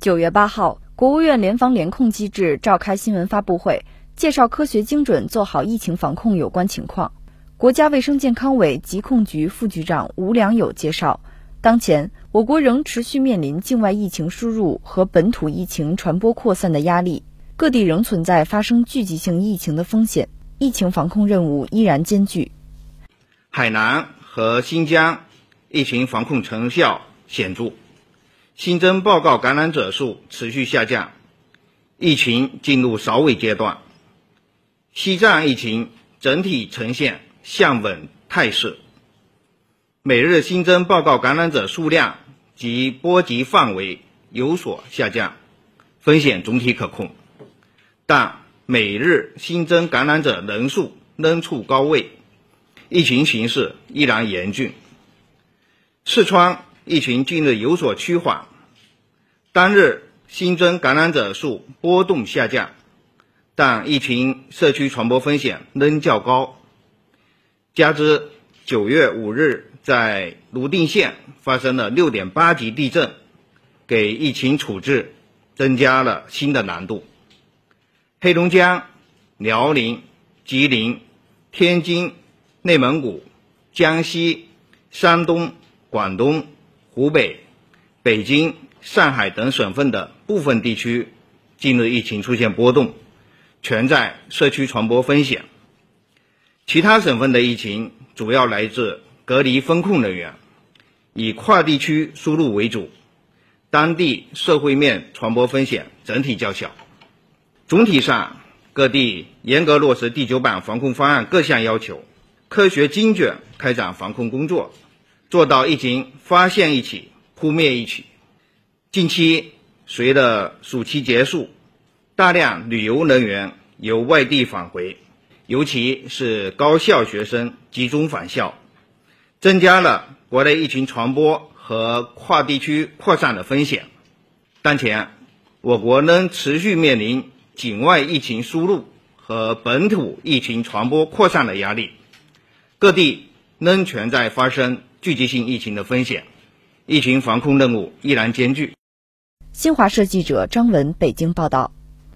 九月八号，国务院联防联控机制召开新闻发布会，介绍科学精准做好疫情防控有关情况。国家卫生健康委疾控局副局长吴良友介绍，当前我国仍持续面临境外疫情输入和本土疫情传播扩散的压力，各地仍存在发生聚集性疫情的风险，疫情防控任务依然艰巨。海南和新疆疫情防控成效显著。新增报告感染者数持续下降，疫情进入扫尾阶段。西藏疫情整体呈现向稳态势，每日新增报告感染者数量及波及范围有所下降，风险总体可控。但每日新增感染者人数仍处高位，疫情形势依然严峻。四川疫情近日有所趋缓。当日新增感染者数波动下降，但疫情社区传播风险仍较高。加之九月五日在泸定县发生了六点八级地震，给疫情处置增加了新的难度。黑龙江、辽宁、吉林、天津、内蒙古、江西、山东、广东、湖北、北京。上海等省份的部分地区，近日疫情出现波动，存在社区传播风险。其他省份的疫情主要来自隔离风控人员，以跨地区输入为主，当地社会面传播风险整体较小。总体上，各地严格落实第九版防控方案各项要求，科学精准开展防控工作，做到疫情发现一起，扑灭一起。近期，随着暑期结束，大量旅游人员由外地返回，尤其是高校学生集中返校，增加了国内疫情传播和跨地区扩散的风险。当前，我国仍持续面临境外疫情输入和本土疫情传播扩散的压力，各地仍存在发生聚集性疫情的风险，疫情防控任务依然艰巨。新华社记者张文北京报道。